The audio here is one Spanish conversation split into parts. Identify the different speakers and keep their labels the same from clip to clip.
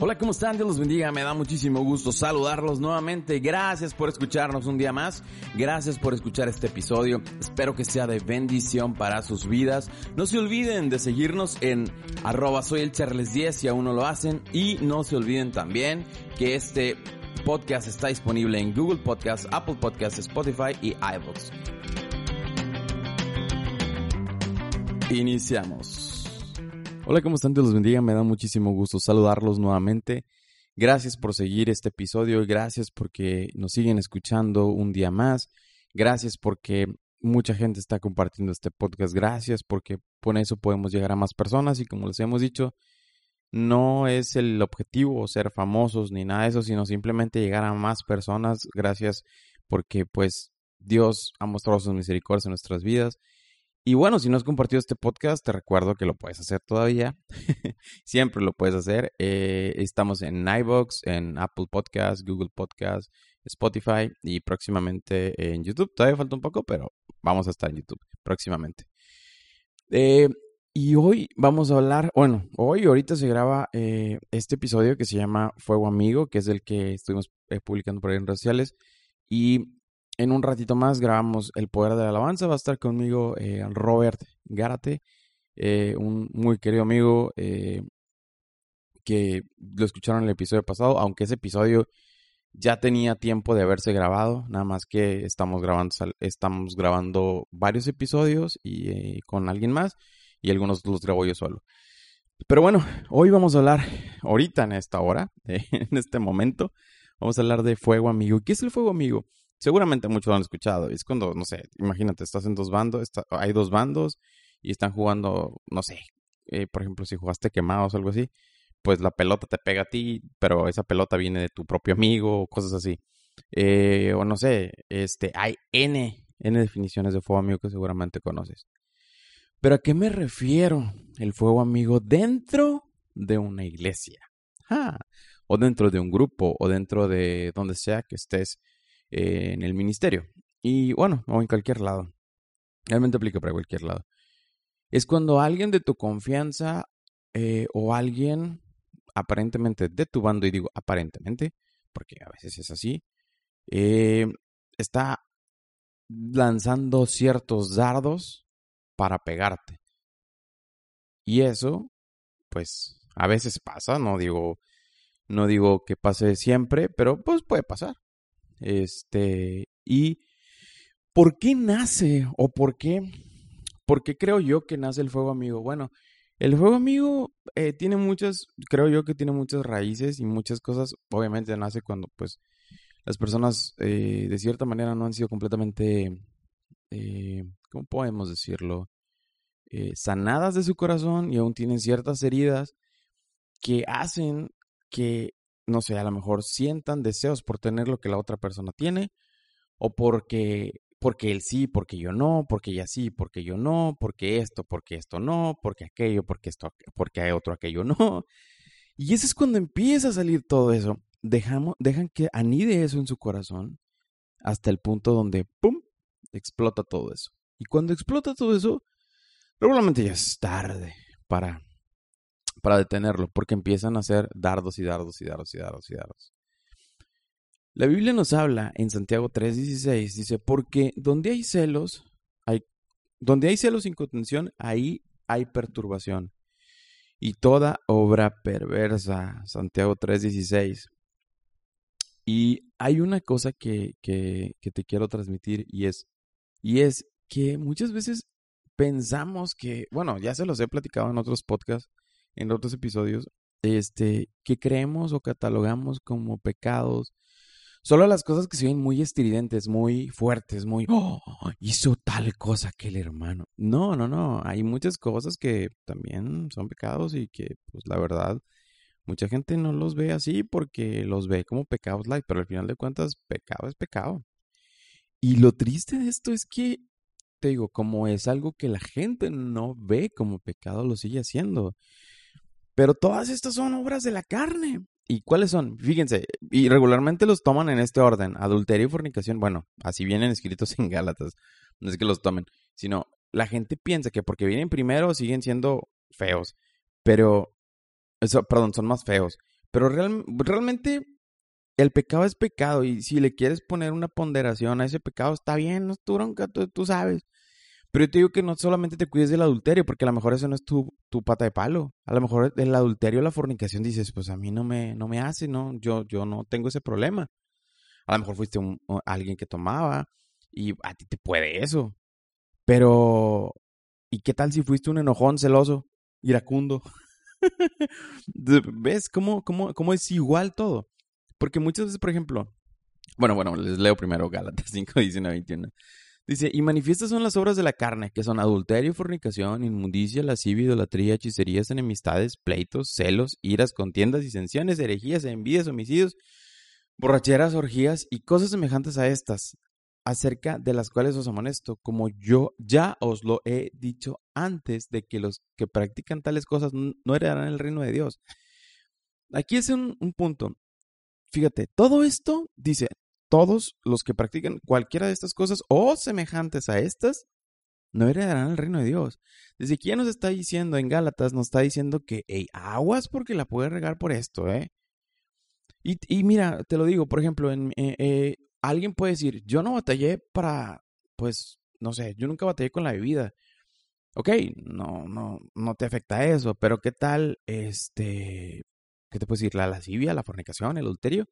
Speaker 1: Hola, ¿cómo están? Dios los bendiga. Me da muchísimo gusto saludarlos nuevamente. Gracias por escucharnos un día más. Gracias por escuchar este episodio. Espero que sea de bendición para sus vidas. No se olviden de seguirnos en arroba soy el Charles 10 si aún no lo hacen. Y no se olviden también que este podcast está disponible en Google Podcast, Apple Podcast, Spotify y iVoox. Iniciamos. Hola, ¿cómo están? Dios los bendiga. Me da muchísimo gusto saludarlos nuevamente. Gracias por seguir este episodio. Gracias porque nos siguen escuchando un día más. Gracias porque mucha gente está compartiendo este podcast. Gracias porque con eso podemos llegar a más personas y como les hemos dicho, no es el objetivo ser famosos ni nada de eso, sino simplemente llegar a más personas. Gracias porque pues Dios ha mostrado sus misericordias en nuestras vidas y bueno, si no has compartido este podcast, te recuerdo que lo puedes hacer todavía. Siempre lo puedes hacer. Eh, estamos en iVoox, en Apple Podcasts, Google Podcasts, Spotify y próximamente en YouTube. Todavía falta un poco, pero vamos a estar en YouTube próximamente. Eh, y hoy vamos a hablar, bueno, hoy ahorita se graba eh, este episodio que se llama Fuego Amigo, que es el que estuvimos publicando por ahí en redes sociales. Y en un ratito más grabamos El Poder de la Alabanza. Va a estar conmigo eh, Robert Gárate, eh, un muy querido amigo eh, que lo escucharon en el episodio pasado, aunque ese episodio ya tenía tiempo de haberse grabado, nada más que estamos grabando, estamos grabando varios episodios y con alguien más y algunos los grabo yo solo. Pero bueno, hoy vamos a hablar, ahorita en esta hora, en este momento, vamos a hablar de fuego amigo. ¿Qué es el fuego amigo? Seguramente muchos lo han escuchado. Es cuando, no sé, imagínate, estás en dos bandos, hay dos bandos y están jugando, no sé, eh, por ejemplo, si jugaste quemados o algo así, pues la pelota te pega a ti, pero esa pelota viene de tu propio amigo o cosas así. Eh, o no sé, este, hay N, N definiciones de fuego amigo que seguramente conoces. Pero ¿a qué me refiero el fuego amigo dentro de una iglesia? o dentro de un grupo, o dentro de donde sea que estés eh, en el ministerio. Y bueno, o en cualquier lado. Realmente aplica para cualquier lado. Es cuando alguien de tu confianza eh, o alguien aparentemente de tu bando, y digo aparentemente, porque a veces es así, eh, está lanzando ciertos dardos para pegarte. Y eso, pues, a veces pasa, no digo, no digo que pase siempre, pero pues puede pasar. Este, y ¿por qué nace o por qué, por qué creo yo que nace el fuego amigo? Bueno, el fuego amigo eh, tiene muchas, creo yo que tiene muchas raíces y muchas cosas, obviamente nace cuando pues las personas eh, de cierta manera no han sido completamente, eh, ¿cómo podemos decirlo? sanadas de su corazón y aún tienen ciertas heridas que hacen que no sé, a lo mejor sientan deseos por tener lo que la otra persona tiene, o porque, porque él sí, porque yo no, porque ella sí, porque yo no, porque esto, porque esto no, porque aquello, porque esto, porque hay otro, aquello no. Y eso es cuando empieza a salir todo eso. Dejamos, dejan que anide eso en su corazón hasta el punto donde, ¡pum!, explota todo eso. Y cuando explota todo eso, probablemente ya es tarde para para detenerlo, porque empiezan a hacer dardos y dardos y dardos y dardos y dardos. La Biblia nos habla en Santiago 3:16, dice, porque donde hay celos, hay, donde hay celos sin contención, ahí hay perturbación. Y toda obra perversa, Santiago 3:16. Y hay una cosa que, que, que te quiero transmitir y es, y es que muchas veces pensamos que, bueno, ya se los he platicado en otros podcasts, en otros episodios, este, que creemos o catalogamos como pecados Solo las cosas que se ven muy estridentes, muy fuertes, muy, oh, hizo tal cosa aquel hermano. No, no, no. Hay muchas cosas que también son pecados y que, pues la verdad, mucha gente no los ve así porque los ve como pecados light, pero al final de cuentas, pecado es pecado. Y lo triste de esto es que, te digo, como es algo que la gente no ve como pecado, lo sigue haciendo. Pero todas estas son obras de la carne. ¿Y cuáles son? Fíjense, y regularmente los toman en este orden, adulterio y fornicación. Bueno, así vienen escritos en Gálatas. No es que los tomen, sino la gente piensa que porque vienen primero siguen siendo feos. Pero, eso, perdón, son más feos. Pero realmente el pecado es pecado y si le quieres poner una ponderación a ese pecado, está bien, no es tu bronca, tú, sabes. Pero yo te digo que no solamente te cuides del adulterio, porque a lo mejor eso no es tu, tu pata de palo. A lo mejor el adulterio, la fornicación, dices, pues a mí no me, no me hace, ¿no? Yo, yo no tengo ese problema. A lo mejor fuiste un, alguien que tomaba y a ti te puede eso. Pero, ¿y qué tal si fuiste un enojón celoso, iracundo? ¿Ves cómo, cómo, cómo es igual todo? Porque muchas veces, por ejemplo, bueno, bueno, les leo primero Gálatas 5, 19, 21. Dice, y manifiestas son las obras de la carne, que son adulterio, fornicación, inmundicia, lascivia, idolatría, hechicerías, enemistades, pleitos, celos, iras, contiendas, disensiones, herejías, envidias, homicidios, borracheras, orgías y cosas semejantes a estas, acerca de las cuales os amonesto, como yo ya os lo he dicho antes de que los que practican tales cosas no heredarán el reino de Dios. Aquí es un, un punto. Fíjate, todo esto dice, todos los que practican cualquiera de estas cosas o semejantes a estas, no heredarán el reino de Dios. Desde aquí nos está diciendo en Gálatas, nos está diciendo que, hey, aguas porque la puede regar por esto, ¿eh? Y, mira, te lo digo, por ejemplo, en, eh, eh, alguien puede decir, yo no batallé para, pues, no sé, yo nunca batallé con la bebida. Ok, no, no, no te afecta eso, pero ¿qué tal, este, ¿qué te puedo decir? La lascivia, la fornicación, el adulterio.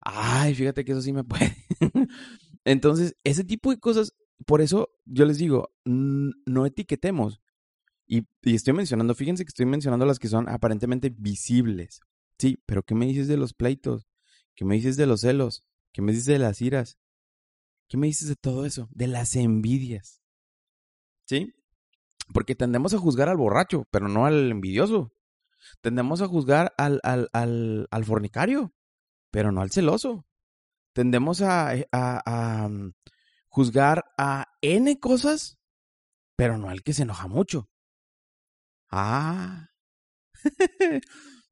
Speaker 1: Ay, fíjate que eso sí me puede. Entonces, ese tipo de cosas, por eso yo les digo, no etiquetemos. Y, estoy mencionando, fíjense que estoy mencionando las que son aparentemente visibles. Sí, pero ¿qué me dices de los pleitos? ¿Qué me dices de los celos? ¿Qué me dices de las iras? ¿Qué me dices de todo eso? De las envidias. ¿Sí? Porque tendemos a juzgar al borracho, pero no al envidioso. Tendemos a juzgar al, al, al, al fornicario, pero no al celoso. Tendemos a, eh, a, mm, juzgar a N cosas, pero no al que se enoja mucho. Ah.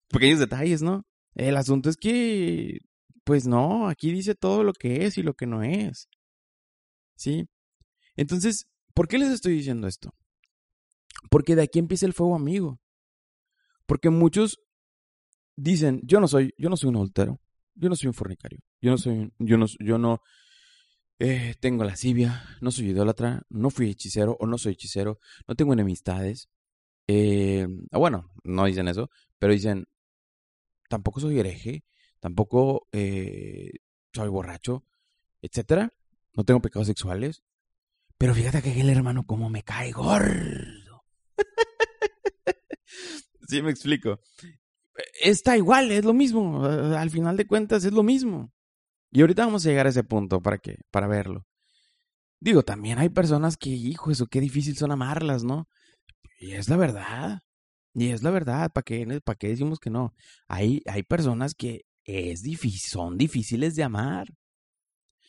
Speaker 1: Pequeños detalles, ¿no? El asunto es que, pues no, aquí dice todo lo que es y lo que no es. ¿Sí? Entonces, ¿por qué les estoy diciendo esto? Porque de aquí empieza el fuego amigo. Porque muchos dicen, yo no soy, yo no soy un adultero, yo no soy un fornicario, yo no soy, yo no, yo no eh, tengo lascivia, no soy idólatra, no fui hechicero o no soy hechicero, no tengo enemistades. Eh, bueno, no dicen eso, pero dicen, tampoco soy hereje, tampoco eh, soy borracho, etcétera. No tengo pecados sexuales. Pero fíjate que el hermano, como me cae gordo. Sí, me explico. Está igual, es lo mismo. Al final de cuentas es lo mismo. Y ahorita vamos a llegar a ese punto para que, para verlo. Digo, también hay personas que, hijo, eso qué difícil son amarlas, ¿no? Y es la verdad. Y es la verdad, ¿para qué, para qué decimos que no? Hay, hay personas que es difícil, son difíciles de amar.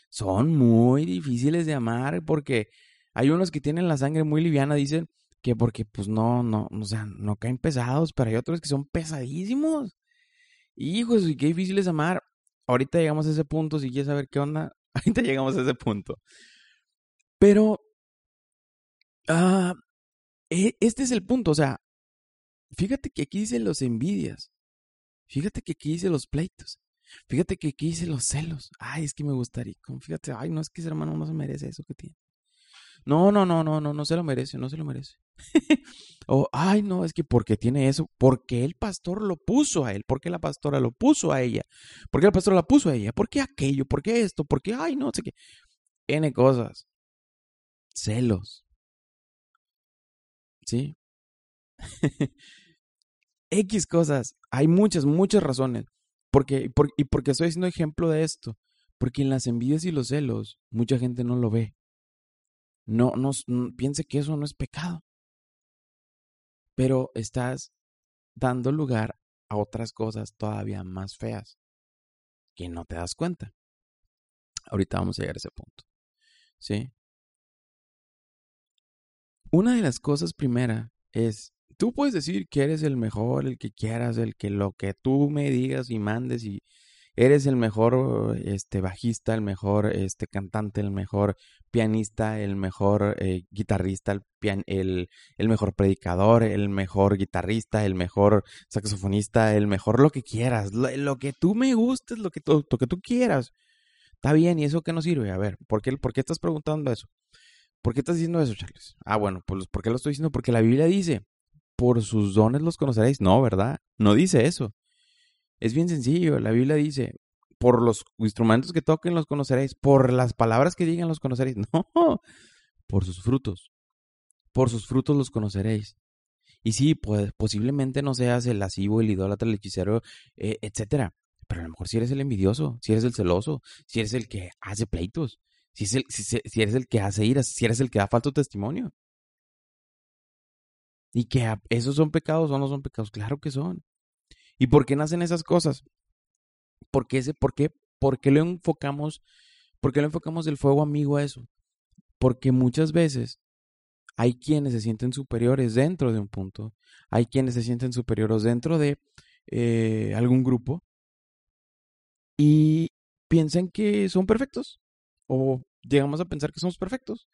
Speaker 1: Son muy difíciles de amar porque hay unos que tienen la sangre muy liviana, dicen, que porque pues no, no, o sea, no caen pesados, pero hay otros que son pesadísimos. Hijos, y qué difícil es amar. Ahorita llegamos a ese punto, si quieres saber qué onda, ahorita llegamos a ese punto. Pero, e, este es el punto, o sea, fíjate que aquí dice los envidias, fíjate que aquí dice los pleitos, fíjate que aquí dice los celos. Ay, es que me gustaría, fíjate, ay, no es que ese hermano no se merece eso que tiene. No, no, no, no, no, no se lo merece, no se lo merece. o, ay, no, es que porque tiene eso, porque el pastor lo puso a él, porque la pastora lo puso a ella, porque el pastor la puso a ella, porque aquello, porque esto, porque, ay, no sé qué. N cosas. Celos. ¿Sí? X cosas. Hay muchas, muchas razones. Porque, y porque estoy haciendo ejemplo de esto. Porque en las envidias y los celos, mucha gente no lo ve. No, no, piense que eso no es pecado. Pero estás dando lugar a otras cosas todavía más feas que no te das cuenta. Ahorita vamos a llegar a ese punto. ¿Sí? Una de las cosas primera es, tú puedes decir que eres el mejor, el que quieras, el que lo que tú me digas y mandes y eres el mejor este bajista, el mejor este cantante, el mejor pianista, el mejor eh, guitarrista, el, el, mejor predicador, el mejor guitarrista, el mejor saxofonista, el mejor lo que quieras, lo, que tú me gustes, lo que, tú, lo que tú quieras. Está bien, ¿y eso qué nos sirve? A ver, ¿por qué, ¿por qué estás preguntando eso? ¿Por qué estás diciendo eso, Charles? Ah, bueno, pues ¿por qué lo estoy diciendo? Porque la Biblia dice, por sus dones los conoceréis. No, ¿verdad? No dice eso. Es bien sencillo. La Biblia dice, por los instrumentos que toquen los conoceréis, por las palabras que digan los conoceréis. No, por sus frutos. Por sus frutos los conoceréis. Y sí, pues posiblemente no seas el lascivo, el idólatra, el hechicero, eh, etcétera. Pero a lo mejor si eres el envidioso, si eres el celoso, si eres el que hace pleitos, si, eres el que hace iras, si eres el que da falso testimonio. Y que esos son pecados o no son pecados. Claro que son. ¿Y por qué nacen esas cosas? ¿Por qué, ese, por qué, por qué lo enfocamos? ¿Por qué lo enfocamos del fuego amigo a eso? Porque muchas veces hay quienes se sienten superiores dentro de un punto, hay quienes se sienten superiores dentro de eh, algún grupo y piensan que son perfectos o llegamos a pensar que somos perfectos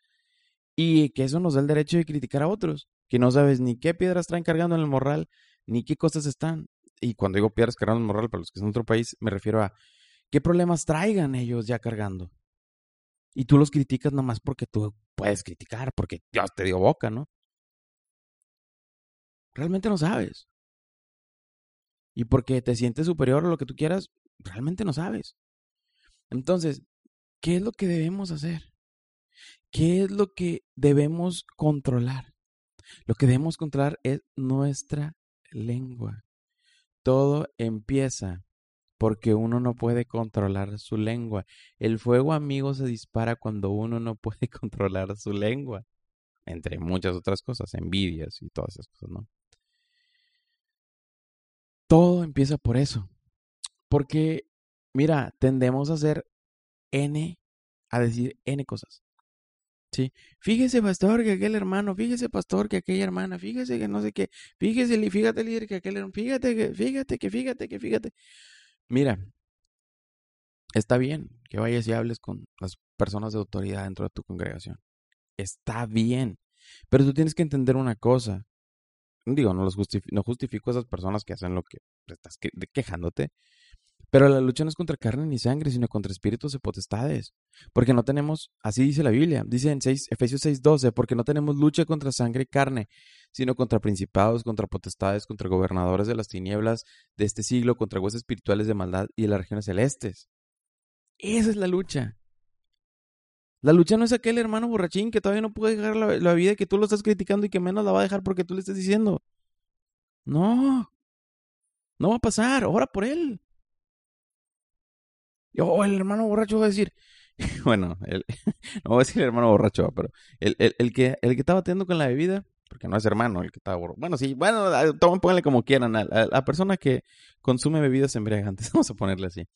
Speaker 1: y que eso nos da el derecho de criticar a otros, que no sabes ni qué piedras traen cargando en el morral, ni qué cosas están. Y cuando digo piedras cargando el morral, para los que son de otro país, me refiero a qué problemas traigan ellos ya cargando. Y tú los criticas nomás porque tú puedes criticar, porque Dios te dio boca, ¿no? Realmente no sabes. Y porque te sientes superior a lo que tú quieras, realmente no sabes. Entonces, ¿Qué es lo que debemos hacer? ¿Qué es lo que debemos controlar? Lo que debemos controlar es nuestra lengua. Todo empieza porque uno no puede controlar su lengua. El fuego amigo se dispara cuando uno no puede controlar su lengua. Entre muchas otras cosas, envidias y todas esas cosas, ¿no? Todo empieza por eso. Porque, mira, tendemos a ser N a decir N cosas. ¿Sí? Fíjese, pastor, que aquel hermano, fíjese, pastor, que aquella hermana, fíjese que no sé qué, fíjese, fíjate, que aquel hermano, fíjate, que, fíjate, que fíjate, que fíjate. Mira, está bien que vayas y hables con las personas de autoridad dentro de tu congregación. Está bien. Pero tú tienes que entender una cosa. Digo, no, los no justifico a esas personas que hacen lo que estás quejándote. Pero la lucha no es contra carne ni sangre, sino contra espíritus y potestades. Porque no tenemos, así dice la Biblia, dice en 6, Efesios 6:12, porque no tenemos lucha contra sangre y carne, sino contra principados, contra potestades, contra gobernadores de las tinieblas de este siglo, contra huesos espirituales de maldad y de las regiones celestes. Esa es la lucha. La lucha no es aquel hermano borrachín que todavía no puede dejar la, la vida que tú lo estás criticando y que menos la va a dejar porque tú le estás diciendo. No. No va a pasar. Ora por él. O el hermano borracho va a decir, bueno, no voy a decir el hermano borracho, pero el, el, el, que, el que está bateando con la bebida, porque no es hermano el que está borracho. Bueno, sí, bueno, pónganle como quieran. A, la persona que consume bebidas embriagantes, vamos a ponerle así,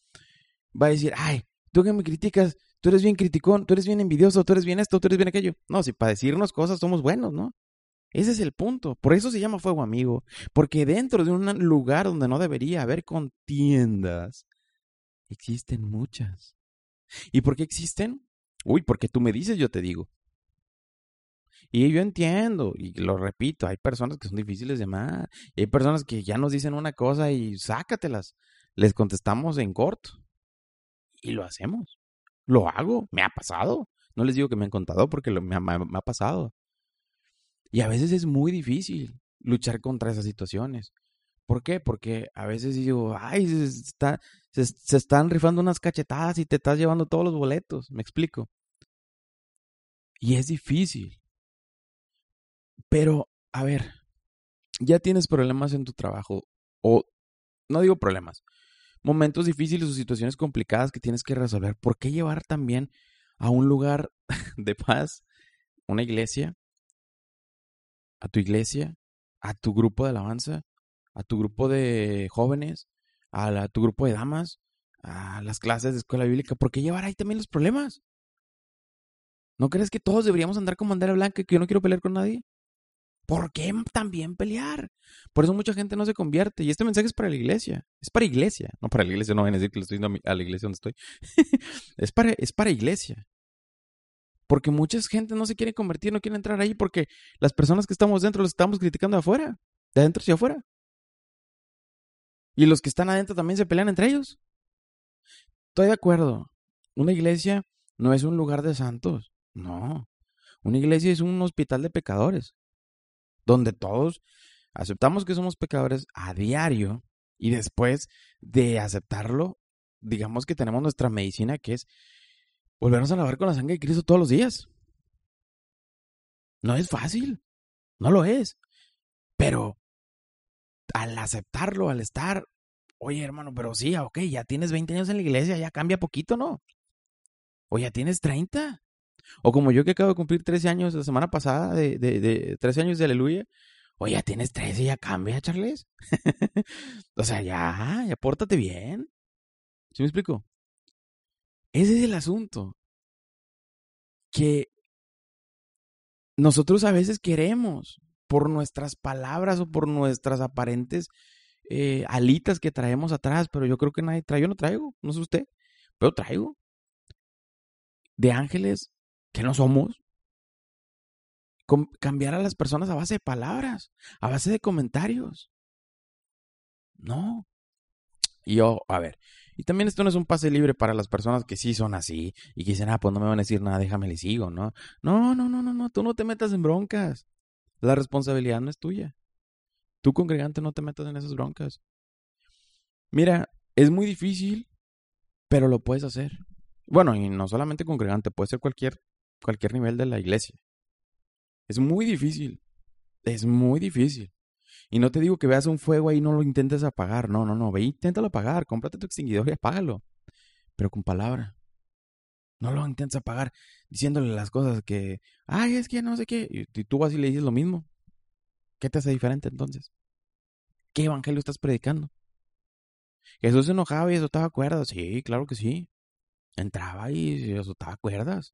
Speaker 1: va a decir, ay, tú que me criticas, tú eres bien criticón, tú eres bien envidioso, tú eres bien esto, tú eres bien aquello. No, si para decirnos cosas somos buenos, ¿no? Ese es el punto. Por eso se llama fuego amigo. Porque dentro de un lugar donde no debería haber contiendas, Existen muchas. ¿Y por qué existen? Uy, porque tú me dices, yo te digo. Y yo entiendo, y lo repito, hay personas que son difíciles de amar, y hay personas que ya nos dicen una cosa y sácatelas. Les contestamos en corto. Y lo hacemos. Lo hago, me ha pasado. No les digo que me han contado porque me ha pasado. Y a veces es muy difícil luchar contra esas situaciones. ¿Por qué? Porque a veces digo, ay, se, está, se, están rifando unas cachetadas y te estás llevando todos los boletos, me explico. Y es difícil. Pero, a ver, ya tienes problemas en tu trabajo, o no digo problemas, momentos difíciles o situaciones complicadas que tienes que resolver. ¿Por qué llevar también a un lugar de paz, una iglesia, a tu iglesia, a tu grupo de alabanza, a tu grupo de jóvenes, a, tu grupo de damas, a las clases de escuela bíblica? ¿Por qué llevar ahí también los problemas? ¿No crees que todos deberíamos andar con bandera blanca y que yo no quiero pelear con nadie? ¿Por qué también pelear? Por eso mucha gente no se convierte. Y este mensaje es para la iglesia. Es para iglesia. No para la iglesia, no van a decir que le estoy diciendo a la iglesia donde estoy. es, para, es para iglesia. Porque mucha gente no se quiere convertir, no quiere entrar ahí porque las personas que estamos dentro los estamos criticando afuera. De adentro hacia afuera. Y los que están adentro también se pelean entre ellos. Estoy de acuerdo. Una iglesia no es un lugar de santos. No. Una iglesia es un hospital de pecadores donde todos aceptamos que somos pecadores a diario y después de aceptarlo, digamos que tenemos nuestra medicina que es volvernos a lavar con la sangre de Cristo todos los días. No es fácil, no lo es, pero al aceptarlo, al estar, oye hermano, pero sí, ok, ya tienes 20 años en la iglesia, ya cambia poquito, ¿no? O ya tienes 30. O como yo que acabo de cumplir 13 años la semana pasada, de, de, de 13 años de aleluya. Oye, ya tienes 13 y ya cambia, Charles. o sea, ya, ya pórtate bien. ¿Sí me explico? Ese es el asunto. Que nosotros a veces queremos, por nuestras palabras o por nuestras aparentes eh, alitas que traemos atrás, pero yo creo que nadie trae, yo no traigo, no sé usted, pero traigo. De ángeles que no somos. cambiar a las personas a base de palabras, a base de comentarios. No. Y yo, a ver, y también esto no es un pase libre para las personas que sí son así y que dicen, ah, pues no me van a decir nada, déjame le sigo, ¿no? No, no, no, no, no, tú no te metas en broncas. La responsabilidad no es tuya. Tú, congregante, no te metas en esas broncas. Mira, es muy difícil, pero lo puedes hacer. Bueno, y no solamente congregante, puede ser cualquier cualquier nivel de la iglesia. Es muy difícil. Es muy difícil. Y no te digo que veas un fuego ahí y no lo intentes apagar. No, no, no. Ve, inténtalo apagar. Cómprate tu extinguidor y apágalo. Pero con palabra. No lo intentes apagar diciéndole las cosas que, ay, es que no sé qué. Y, tú vas y le dices lo mismo. ¿Qué te hace diferente entonces? ¿Qué evangelio estás predicando? Jesús se enojaba y estaba cuerdas. Sí, claro que sí. Entraba y estaba cuerdas.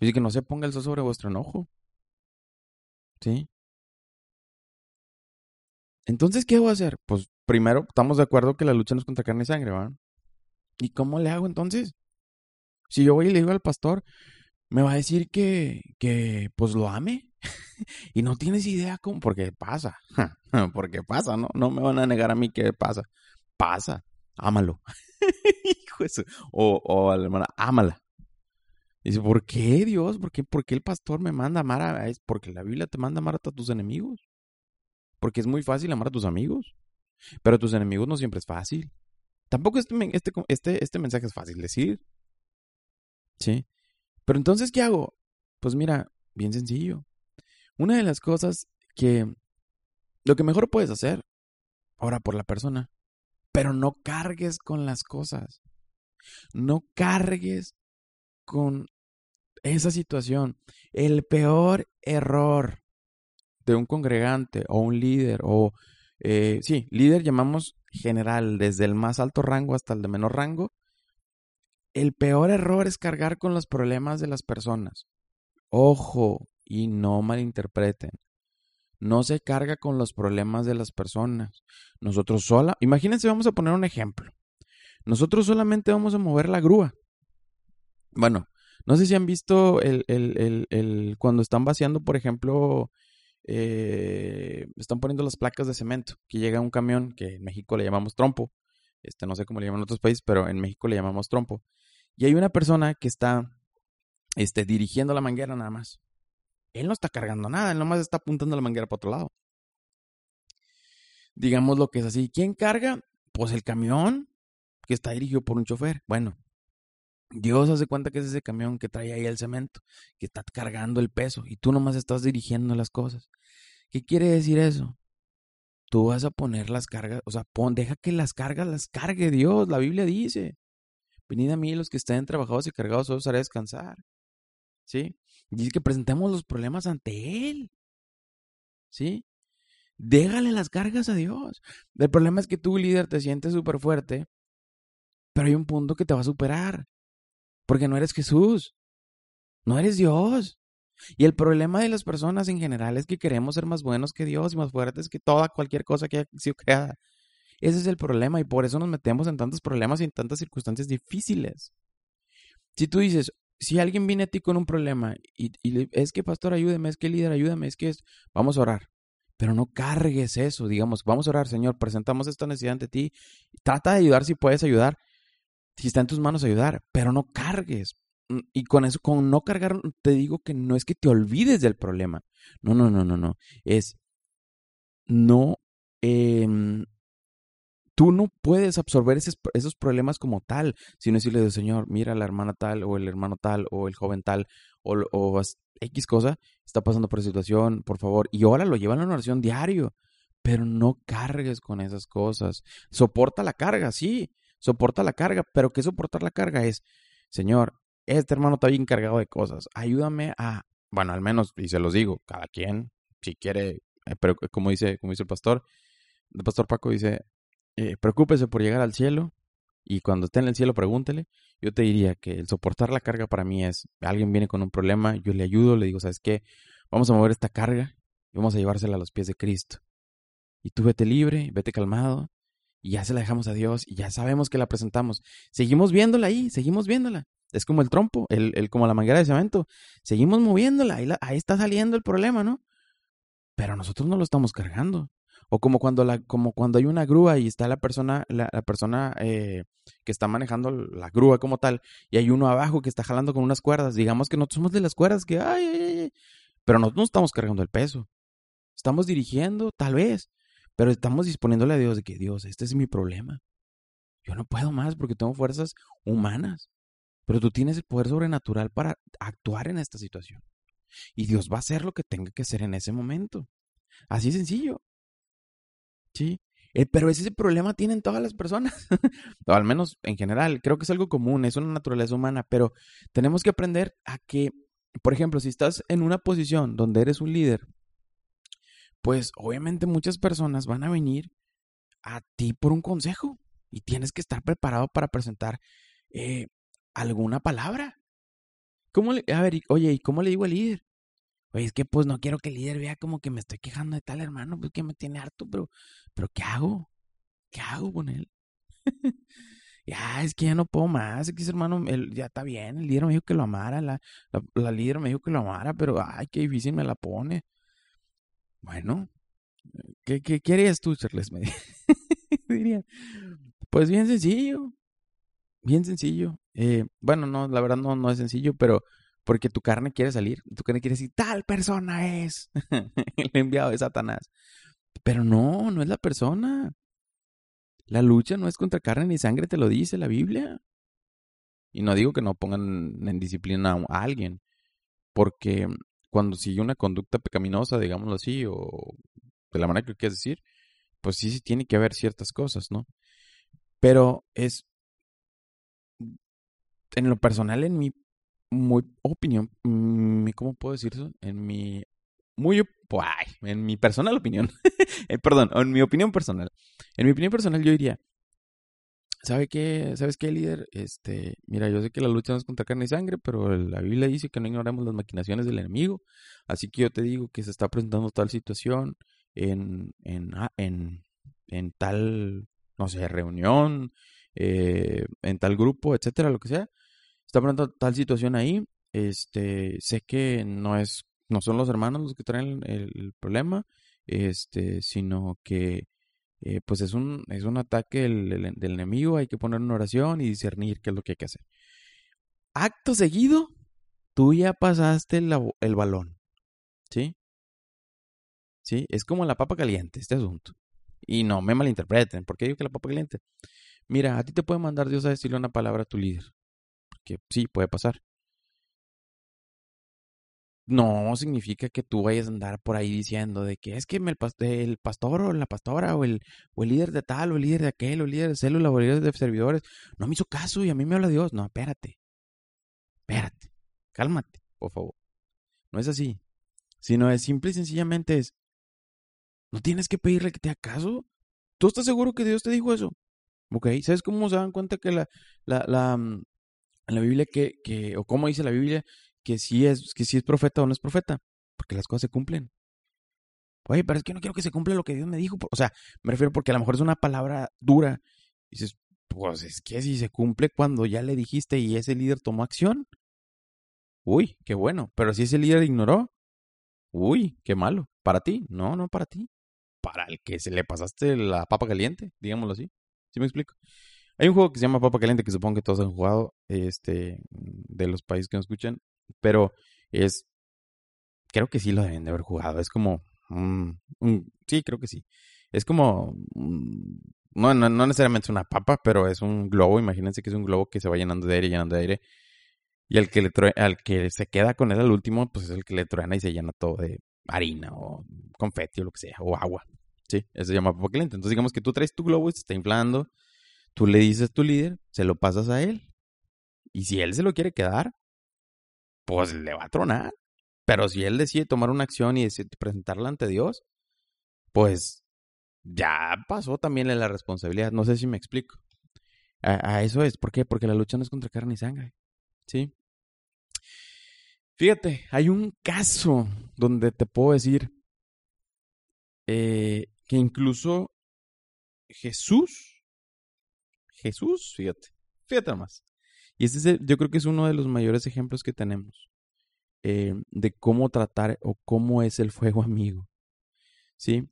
Speaker 1: Dice que no se ponga el sol sobre vuestro enojo. ¿Sí? Entonces, ¿qué voy a hacer? Pues primero, estamos de acuerdo que la lucha no es contra carne y sangre, ¿va? ¿Y cómo le hago entonces? Si yo voy y le digo al pastor, me va a decir que, que pues lo ame. y no tienes idea cómo, porque pasa. porque pasa, ¿no? No me van a negar a mí que pasa. Pasa. Ámalo. Hijo eso. O, o a hermana, ámala. Dice, ¿por qué Dios? ¿Por qué, ¿Por qué el pastor me manda amar a... Es porque la Biblia te manda amar a tus enemigos. Porque es muy fácil amar a tus amigos. Pero a tus enemigos no siempre es fácil. Tampoco este, este, este, este mensaje es fácil decir. ¿Sí? Pero entonces, ¿qué hago? Pues mira, bien sencillo. Una de las cosas que... Lo que mejor puedes hacer, ahora por la persona, pero no cargues con las cosas. No cargues con esa situación. El peor error de un congregante o un líder o, eh, sí, líder llamamos general, desde el más alto rango hasta el de menor rango. El peor error es cargar con los problemas de las personas. Ojo, y no malinterpreten. No se carga con los problemas de las personas. Nosotros sola, imagínense, vamos a poner un ejemplo. Nosotros solamente vamos a mover la grúa. Bueno, no sé si han visto el, el, el, cuando están vaciando, por ejemplo, eh, están poniendo las placas de cemento, que llega un camión que en México le llamamos trompo, este no sé cómo le llaman en otros países, pero en México le llamamos trompo. Y hay una persona que está este, dirigiendo la manguera nada más. Él no está cargando nada, él nomás está apuntando la manguera para otro lado. Digamos lo que es así. ¿Quién carga? Pues el camión que está dirigido por un chofer. Bueno, Dios hace cuenta que es ese camión que trae ahí el cemento, que está cargando el peso y tú nomás estás dirigiendo las cosas. ¿Qué quiere decir eso? tú vas a poner las cargas, o sea, pon, deja que las cargas las cargue Dios, la Biblia dice. Venid a mí los que estén trabajados y cargados, os haré descansar. ¿Sí? Dice que presentemos los problemas ante Él. ¿Sí? Déjale las cargas a Dios. El problema es que tú, líder, te sientes súper fuerte, pero hay un punto que te va a superar. Porque no eres Jesús. No eres Dios. Y el problema de las personas en general es que queremos ser más buenos que Dios y más fuertes que toda cualquier cosa que haya sido creada. Ese es el problema y por eso nos metemos en tantos problemas y en tantas circunstancias difíciles. Si tú dices, si alguien viene a ti con un problema y, es que pastor ayúdeme, es que líder ayúdame, es que vamos a orar. Pero no cargues eso, digamos, vamos a orar, Señor, presentamos esta necesidad ante ti. Trata de ayudar si puedes ayudar, si está en tus manos ayudar, pero no cargues. Mm, y con eso, con no cargar, te digo que no es que te olvides del problema. No, no, no, no, no. Es no eh, tú no puedes absorber esos, esos problemas como tal, sino decirle, Señor, mira la hermana tal, o el hermano tal, o el joven tal, o, o X cosa, está pasando por situación, por favor. Y ahora lo llevan a una oración diario, pero no cargues con esas cosas. Soporta la carga, sí, soporta la carga, pero ¿qué soportar la carga es? Señor, este hermano está bien cargado de cosas, ayúdame a, bueno, al menos, y se los digo, cada quien, si quiere, eh, pero como dice, como dice el pastor, el pastor Paco dice, eh, preocúpese por llegar al cielo y cuando esté en el cielo pregúntele. Yo te diría que el soportar la carga para mí es, alguien viene con un problema, yo le ayudo, le digo, ¿sabes qué? Vamos a mover esta carga y vamos a llevársela a los pies de Cristo. Y tú vete libre, vete calmado y ya se la dejamos a Dios y ya sabemos que la presentamos. Seguimos viéndola ahí, seguimos viéndola. Es como el trompo, el, el como la manguera de cemento. Seguimos moviéndola, ahí, ahí está saliendo el problema, ¿no? Pero nosotros no lo estamos cargando. O como cuando, la, como cuando hay una grúa y está la persona, la, persona eh, que está manejando la grúa como tal, y hay uno abajo que está jalando con unas cuerdas. Digamos que nosotros somos de las cuerdas que, ay, ay, ay, pero nosotros no estamos cargando el peso. Estamos dirigiendo, tal vez, pero estamos disponiéndole a Dios de que, Dios, este es mi problema. Yo no puedo más porque tengo fuerzas humanas. Pero tú tienes el poder sobrenatural para actuar en esta situación. Y Dios va a hacer lo que tenga que hacer en ese momento. Así sencillo. Sí. Eh, pero ese problema tienen todas las personas, o al menos en general, creo que es algo común, es una naturaleza humana, pero tenemos que aprender a que, por ejemplo, si estás en una posición donde eres un líder, pues obviamente muchas personas van a venir a ti por un consejo y tienes que estar preparado para presentar eh, alguna palabra. ¿Cómo le, a ver, oye, ¿y cómo le digo al líder? Oye, es que pues no quiero que el líder vea como que me estoy quejando de tal hermano, pues que me tiene harto, pero, pero ¿qué hago? ¿Qué hago con él? ya, es que ya no puedo más, es que ese hermano, ya está bien, el líder me dijo que lo amara, la, la, líder me dijo que lo amara, pero ay, qué difícil me la pone. Bueno, ¿qué, qué, qué harías tú, Charles? Me diría, pues bien sencillo, bien sencillo. Eh, bueno, no, la verdad no, no es sencillo, pero porque tu carne quiere salir, tu carne quiere decir, tal persona es el enviado de Satanás. Pero no, no es la persona. La lucha no es contra carne ni sangre, te lo dice la Biblia. Y no digo que no pongan en disciplina a alguien, porque cuando sigue una conducta pecaminosa, digámoslo así, o de la manera que quieres decir, pues sí, sí tiene que haber ciertas cosas, ¿no? Pero es, en lo personal, en mi muy opinión, mm, ¿cómo puedo decir eso? En mi muy en mi personal opinión, eh, perdón, en mi opinión personal. En mi opinión personal yo diría, ¿sabe qué? ¿Sabes qué, líder? Este, mira, yo sé que la lucha no es contra carne y sangre, pero la Biblia dice que no ignoremos las maquinaciones del enemigo. Así que yo te digo que se está presentando tal situación en, en, ah, en, en tal, no sé, reunión, eh, en tal grupo, etcétera, lo que sea está poniendo tal situación ahí. Este, sé que no es, no son los hermanos los que traen el, problema, este, sino que eh, pues es un, es un ataque del, enemigo, hay que poner una oración y discernir qué es lo que hay que hacer. Acto seguido, tú ya pasaste el, balón, ¿sí? ¿Sí? Es como la papa caliente, este asunto. Y no me malinterpreten, ¿por qué digo que la papa caliente? Mira, a ti te puede mandar Dios a decirle una palabra a tu líder que sí puede pasar. no significa que tú vayas a andar por ahí diciendo de que es que el, el pastor o la pastora o el, o el líder de tal o el líder de aquel o el líder de célula o el líder de servidores no me hizo caso y a mí me habla Dios. No, espérate. Espérate. Cálmate, por favor. No es así. Sino es simple y sencillamente es, no tienes que pedirle que te haga caso. ¿Tú estás seguro que Dios te dijo eso? Ok, ¿sabes cómo se dan cuenta que la, la, la, mm, la Biblia que, que, o cómo dice la Biblia que si es, que si es profeta o no es profeta, porque las cosas se cumplen. Oye, pero es que no quiero que se cumpla lo que Dios me dijo. O sea, me refiero porque a lo mejor es una palabra dura. Dices, pues es que si se cumple cuando ya le dijiste y ese líder tomó acción. Uy, qué bueno. Pero si ese líder ignoró, uy, qué malo. ¿Para ti? No, no para ti. Para el que se le pasaste la papa caliente, digámoslo así. ¿Sí me explico? Hay un juego que se llama Papa Caliente que supongo que todos han jugado, este, de los países que nos escuchan. Pero es, creo que sí lo deben de haber jugado. Es como, un, sí, creo que sí. Es como, no, no, no necesariamente una papa, pero es un globo. Imagínense que es un globo que se va llenando de aire, llenando de aire. Y al que, le al que se queda con él al último, pues es el que le truena y se llena todo de harina o confeti o lo que sea, o agua. Sí, eso se llama papa caliente. Entonces digamos que tú traes tu globo y se está inflando. Tú le dices a tu líder, se lo pasas a él. Y si él se lo quiere quedar, pues le va a tronar. Pero si él decide tomar una acción y presentarla ante Dios, pues ya pasó también la responsabilidad. No sé si me explico. A, eso es. ¿Por qué? Porque la lucha no es contra carne y sangre. ¿Sí? Fíjate, hay un caso donde te puedo decir eh, que incluso Jesús, Jesús, fíjate, fíjate más, y este yo creo que es uno de los mayores ejemplos que tenemos eh, de cómo tratar o cómo es el fuego amigo. ¿Sí?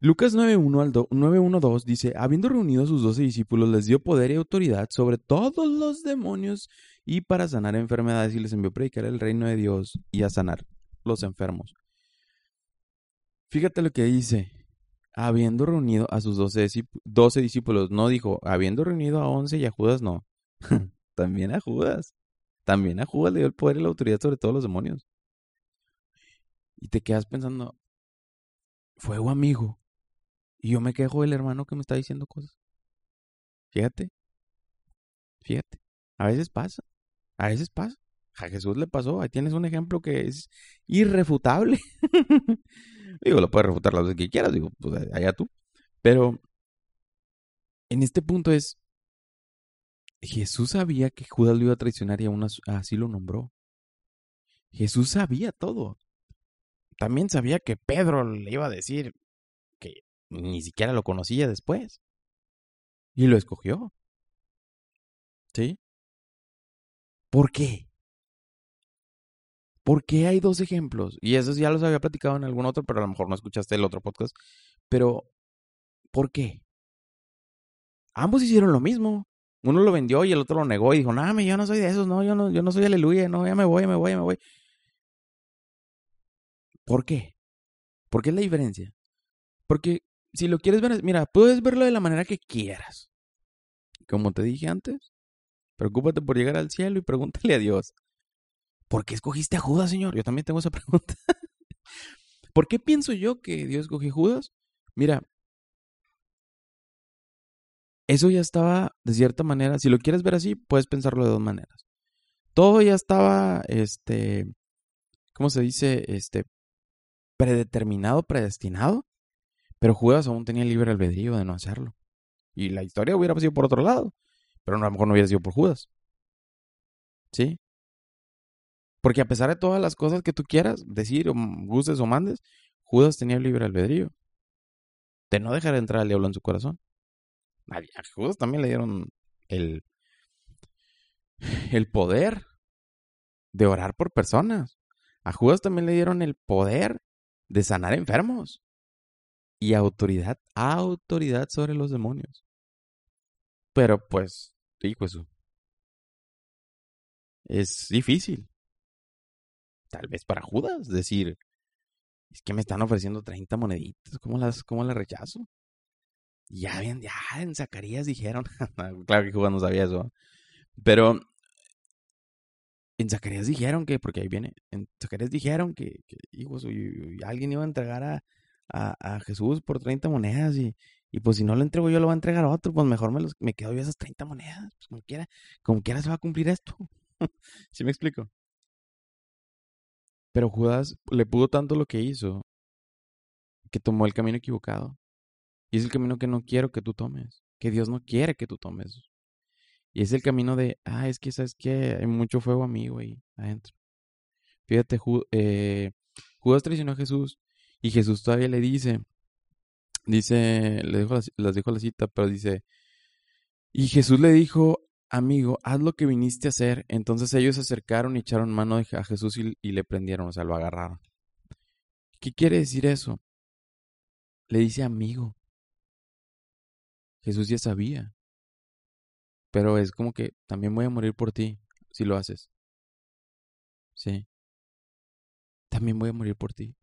Speaker 1: Lucas 9.1 dice, habiendo reunido a sus doce discípulos, les dio poder y autoridad sobre todos los demonios y para sanar enfermedades y les envió a predicar el reino de Dios y a sanar los enfermos. Fíjate lo que dice, habiendo reunido a sus doce, discípulos, no dijo, habiendo reunido a once y a Judas, no. También a Judas. También a Judas le dio el poder y la autoridad sobre todos los demonios. Y te quedas pensando, fuego amigo. Y yo me quejo del hermano que me está diciendo cosas. Fíjate. Fíjate. A veces pasa. A veces pasa. A Jesús le pasó. Ahí tienes un ejemplo que es irrefutable. digo, lo puedes refutar las veces que quieras. Digo, pues allá tú. Pero en este punto es, Jesús sabía que Judas lo iba a traicionar y aún así lo nombró. Jesús sabía todo. También sabía que Pedro le iba a decir que ni siquiera lo conocía después. Y lo escogió. ¿Sí? ¿Por qué? Porque hay dos ejemplos. Y esos ya los había platicado en algún otro, pero a lo mejor no escuchaste el otro podcast. Pero, ¿por qué? Ambos hicieron lo mismo. Uno lo vendió y el otro lo negó y dijo, no, yo no soy de esos, no, yo no, yo no soy aleluya, no, ya me voy, ya me voy, ya me voy. ¿Por qué? ¿Por qué es la diferencia? Porque si lo quieres ver, mira, puedes verlo de la manera que quieras. Como te dije antes, preocúpate por llegar al cielo y pregúntale a Dios. ¿Por qué escogiste a Judas, Señor? Yo también tengo esa pregunta. ¿Por qué pienso yo que Dios escogió a Judas? Mira, eso ya estaba, de cierta manera, si lo quieres ver así, puedes pensarlo de dos maneras. Todo ya estaba, este, ¿cómo se dice? Este, predeterminado, predestinado, pero Judas aún tenía libre albedrío de no hacerlo. Y la historia hubiera sido por otro lado, pero a lo mejor no hubiera sido por Judas. ¿Sí? Porque a pesar de todas las cosas que tú quieras decir o gustes o mandes, Judas tenía libre albedrío de no dejar entrar al diablo en su corazón. A Judas también le dieron el, el poder de orar por personas. A Judas también le dieron el poder de sanar enfermos. Y autoridad, autoridad sobre los demonios. Pero pues, hijo eso. Es difícil. Tal vez para Judas decir, es que me están ofreciendo 30 moneditas, ¿cómo las, cómo las rechazo? ya bien, ya en Zacarías dijeron, claro que Judas no sabía eso, pero en Zacarías dijeron que, porque ahí viene, en Zacarías dijeron que, hijos, alguien iba a entregar a, a, Jesús por 30 monedas y, y, pues si no lo entrego yo lo va a entregar a otro, pues mejor me, los, me quedo yo esas 30 monedas, pues como quiera, como quiera se va a cumplir esto. ¿Sí me explico? Pero Judas le pudo tanto lo que hizo que tomó el camino equivocado. Y es el camino que no quiero que tú tomes, que Dios no quiere que tú tomes. Y es el camino de, ah, es que sabes que hay mucho fuego amigo ahí adentro. Fíjate, eh, Judas traicionó a Jesús y Jesús todavía le dice, dice, le dejo las dejo la cita, pero dice, y Jesús le dijo, amigo, haz lo que viniste a hacer. Entonces ellos se acercaron y echaron mano a Jesús y, y le prendieron, o sea, lo agarraron. ¿Qué quiere decir eso? Le dice amigo. Jesús ya sabía. Pero es como que también voy a morir por ti si lo haces. Sí. También voy a morir por ti.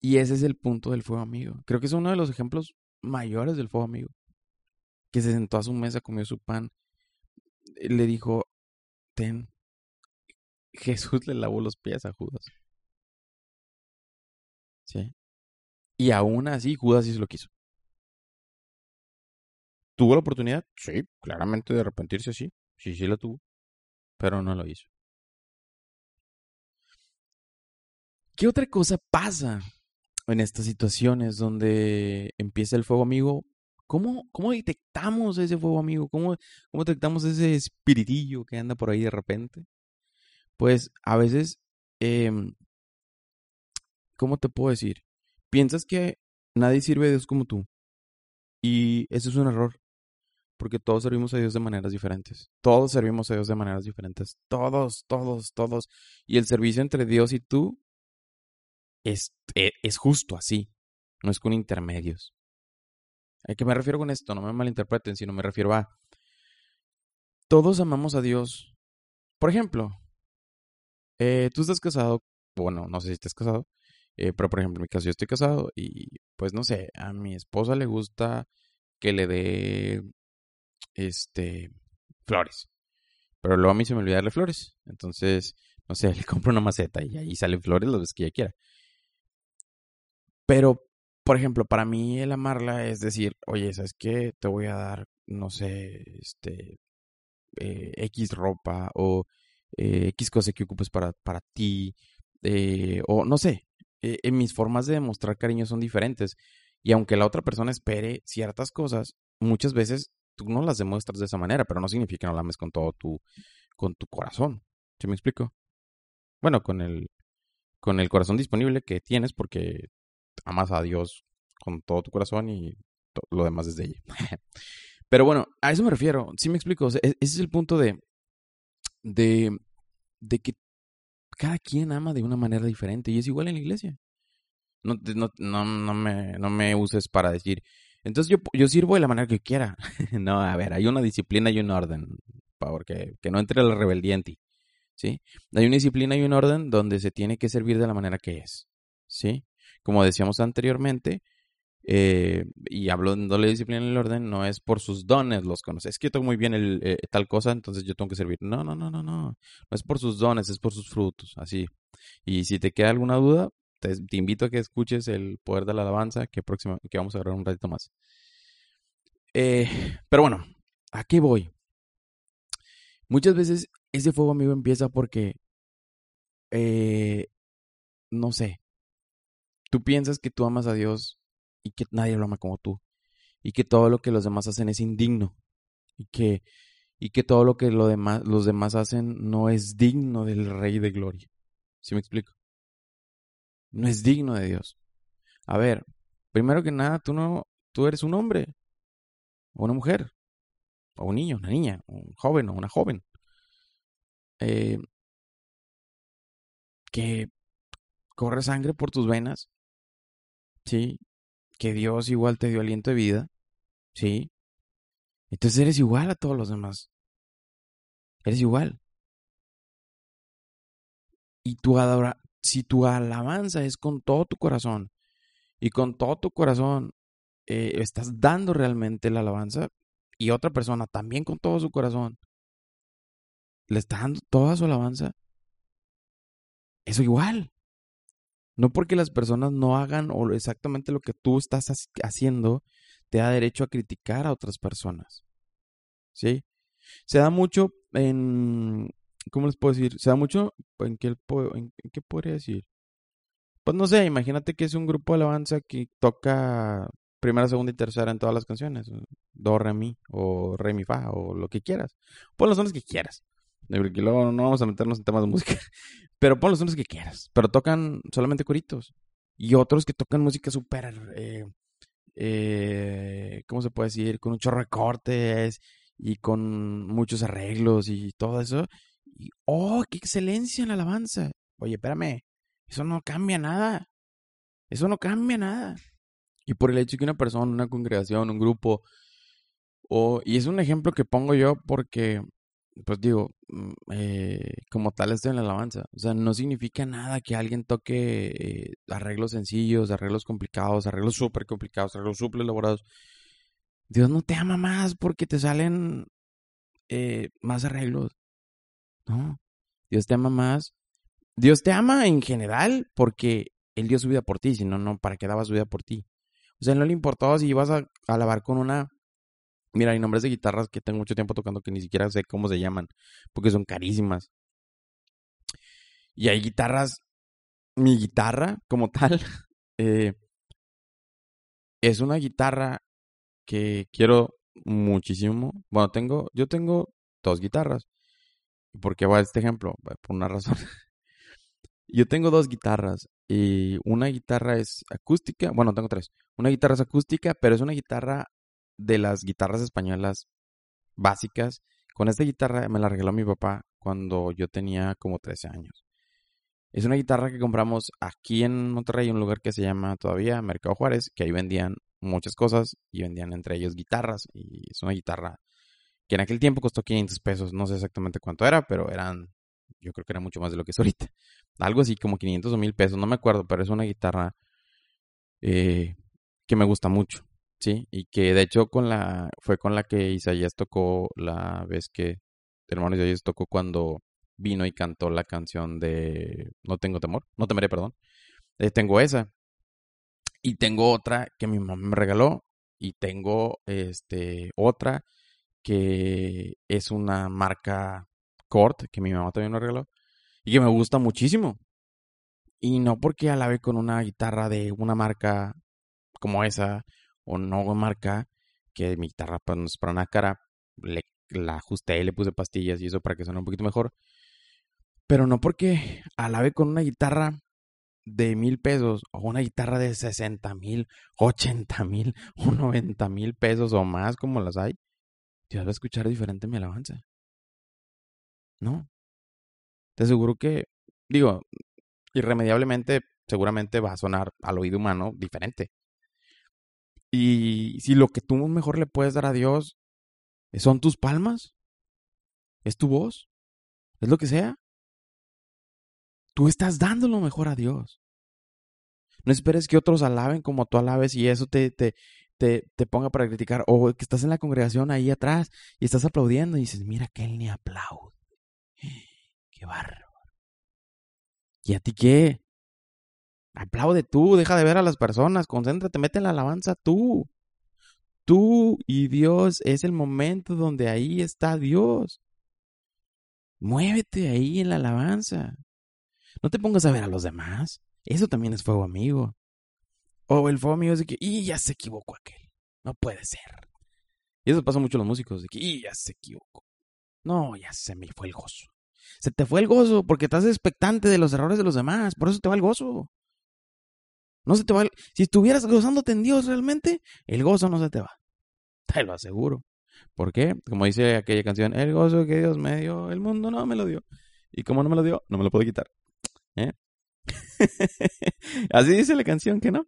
Speaker 1: Y ese es el punto del fuego amigo. Creo que es uno de los ejemplos mayores del fuego amigo. Que se sentó a su mesa, comió su pan, le dijo, ten. Jesús le lavó los pies a Judas. ¿Sí? Y aún así Judas sí se lo quiso. ¿Tuvo la oportunidad? Sí, claramente de arrepentirse, sí. Sí, sí la tuvo. Pero no lo hizo. ¿Qué otra cosa pasa en estas situaciones donde empieza el fuego amigo? ¿Cómo, cómo detectamos ese fuego amigo? ¿Cómo, ¿Cómo detectamos ese espiritillo que anda por ahí de repente? Pues a veces, em, ¿cómo te puedo decir? Piensas que nadie sirve a Dios como tú. Y eso es un error. Porque todos servimos a Dios de maneras diferentes. Todos servimos a Dios de maneras diferentes. Todos, todos, todos. Y el servicio entre Dios y tú es, e, es justo así. No es con intermedios. ¿A qué me refiero con esto? No me malinterpreten, sino me refiero a... Todos amamos a Dios. Por ejemplo, eh, tú estás casado, bueno, no sé si estás casado, eh, pero por ejemplo, en mi caso yo estoy casado y pues no sé, a mi esposa le gusta que le dé este, flores. Pero luego a mí se me olvida darle flores. Entonces, no sé, le compro una maceta y ahí salen flores las veces que ella quiera. Pero, por ejemplo, para mí el amarla es decir, oye, ¿sabes qué? Te voy a dar, no sé, este, eh, X ropa o eh, X cosa que ocupes para, para ti. Eh, o no sé, mis formas de demostrar cariño son diferentes. Y aunque la otra persona espere ciertas cosas, muchas veces tú no las demuestras de esa manera, pero no significa que no la ames con todo tu, con tu corazón. ¿Sí me explico? Bueno, con el, con el corazón disponible que tienes porque amas a Dios con todo tu corazón y lo demás desde ella. pero bueno, a eso me refiero. Sí me explico. E-, ese es el punto de, de, de que cada quien ama de una manera diferente y es igual en la iglesia. No, no, no, no, me, no me uses para decir, entonces yo, yo sirvo de la manera que quiera. no, a ver, hay una disciplina y un orden, porque que no entre la rebeldía en ti. ¿Sí? Hay una disciplina y un orden donde se tiene que servir de la manera que es. ¿Sí? Como decíamos anteriormente, eh, y hablando de disciplina y el orden, no es por sus dones los conoces. Es que yo tengo muy bien el, eh, tal cosa, entonces yo tengo que servir. No, no, no, no, no. No es por sus dones, es por sus frutos. Así. Y si te queda alguna duda, te, invito a que escuches el poder de la alabanza que, próxima, que vamos a grabar un ratito más. Eh, pero bueno, ¿a qué voy? Muchas veces ese fuego amigo empieza porque, eh, no sé, tú piensas que tú amas a Dios y que nadie lo ama como tú y que todo lo que los demás hacen es indigno y que, y que todo lo que demás, los demás hacen no es digno del Rey de Gloria. ¿Sí me explico? no es digno de Dios. A ver, primero que nada, tú no, tú eres un hombre, o una mujer, o un niño, una niña, un joven o una joven. Eh, que corre sangre por tus venas, ¿sí? Que Dios igual te dio aliento de vida, ¿sí? Entonces eres igual a todos los demás. Eres igual. Y tu, adora, si tu alabanza es con todo tu corazón y con todo tu corazón eh, estás dando realmente la alabanza y otra persona también con todo su corazón, le está dando toda su alabanza, eso igual. No porque las personas no hagan o exactamente lo que tú estás haciendo, te da derecho a criticar a otras personas. ¿Sí? Se da mucho en... ¿Cómo les puedo decir? Se da mucho... ¿En qué, en qué podría decir? Pues no sé, imagínate que es un grupo de alabanza que toca primera, segunda y tercera en todas las canciones. Do, re, mi, o re, mi, fa, o lo que quieras. Pon los sones que quieras. Porque luego no vamos a meternos en temas de música. Pero pon los sones que quieras. Pero tocan solamente coritos. Y otros que tocan música súper... Eh, eh, ¿Cómo se puede decir? Con un chorro de cortes y con muchos arreglos y todo eso. ¡oh, qué excelencia en la alabanza! Oye, espérame. Eso no cambia nada. Eso no cambia nada. Y por el hecho que una persona, una congregación, un grupo, o, y es un ejemplo que pongo yo porque, pues digo, mm, eh, como tal estoy en la alabanza. O sea, no significa nada que alguien toque eh, arreglos sencillos, arreglos complicados, arreglos súper complicados, arreglos súper elaborados. Dios no te ama más porque te salen eh, más arreglos. No, Dios te ama más. Dios te ama en general porque Él dio su vida por ti, si no, no, ¿para qué daba su vida por ti? O sea, no le importaba si ibas a, alabar con una... Mira, hay nombres de guitarras que tengo mucho tiempo tocando que ni siquiera sé cómo se llaman, porque son carísimas. Y hay guitarras, mi guitarra como tal, eh, es una guitarra que quiero muchísimo. Bueno, tengo, yo tengo dos guitarras. ¿Por qué va este ejemplo? Por una razón. yo tengo dos guitarras y una guitarra es acústica, bueno, tengo tres. Una guitarra es acústica, pero es una guitarra de las guitarras españolas básicas. Con esta guitarra me la regaló mi papá cuando yo tenía como 13 años. Es una guitarra que compramos aquí en Monterrey, un lugar que se llama todavía Mercado Juárez, que ahí vendían muchas cosas y vendían entre ellos guitarras. Y es una guitarra que en aquel tiempo costó 500 pesos, no sé exactamente cuánto era, pero eran, yo creo que era mucho más de lo que es ahorita. Algo así como 500 o 1000 pesos, no me acuerdo, pero es una guitarra eh, que me gusta mucho, ¿sí? Y que de hecho con la, fue con la que Isaías tocó la vez que, hermano Isaías tocó cuando vino y cantó la canción de No tengo temor, no temeré, perdón. Eh, tengo esa. Y tengo otra que mi mamá me regaló. Y tengo este otra que es una marca Cort, que mi mamá también me regaló y que me gusta muchísimo. Y no porque alabe con una guitarra de una marca como esa, no marca, que mi guitarra no es para una cara, le, la ajusté y le puse pastillas y eso para que suene un poquito mejor. Pero no porque alabe con una guitarra de mil pesos o una guitarra de sesenta mil, ochenta mil o noventa mil pesos o más como las hay, Dios va a escuchar diferente mi alabanza. No, te aseguro que, digo, irremediablemente, seguramente va a sonar al oído humano diferente. Y si lo que tú mejor le puedes dar a Dios son tus palmas, es tu voz, es lo que sea, tú estás dando lo mejor a Dios. No esperes que otros alaben como tú alabes y eso te, te, te, te ponga para criticar. O que estás en la congregación ahí atrás y estás aplaudiendo y dices, mira que él ni aplaude. Qué bárbaro. ¿Y a ti qué? Aplaude tú, deja de ver a las personas, concéntrate, mete en la alabanza tú. Tú y Dios es el momento donde ahí está Dios. Muévete ahí en la alabanza. No te pongas a ver a los demás. Eso también es fuego amigo. O el fuego amigo es de que, y ya se equivocó aquel. No puede ser. Y eso pasa mucho a los músicos, de que, y ya se equivocó. No, ya se me fue el gozo. Se te fue el gozo porque estás expectante de los errores de los demás. Por eso te va el gozo. No se te va. Si estuvieras gozándote en Dios realmente, el gozo no se te va. Te lo aseguro. ¿Por qué? Como dice aquella canción, el gozo que Dios me dio, el mundo no me lo dio. Y como no me lo dio, no me lo puedo quitar. ¿Eh? Así dice la canción, ¿que no?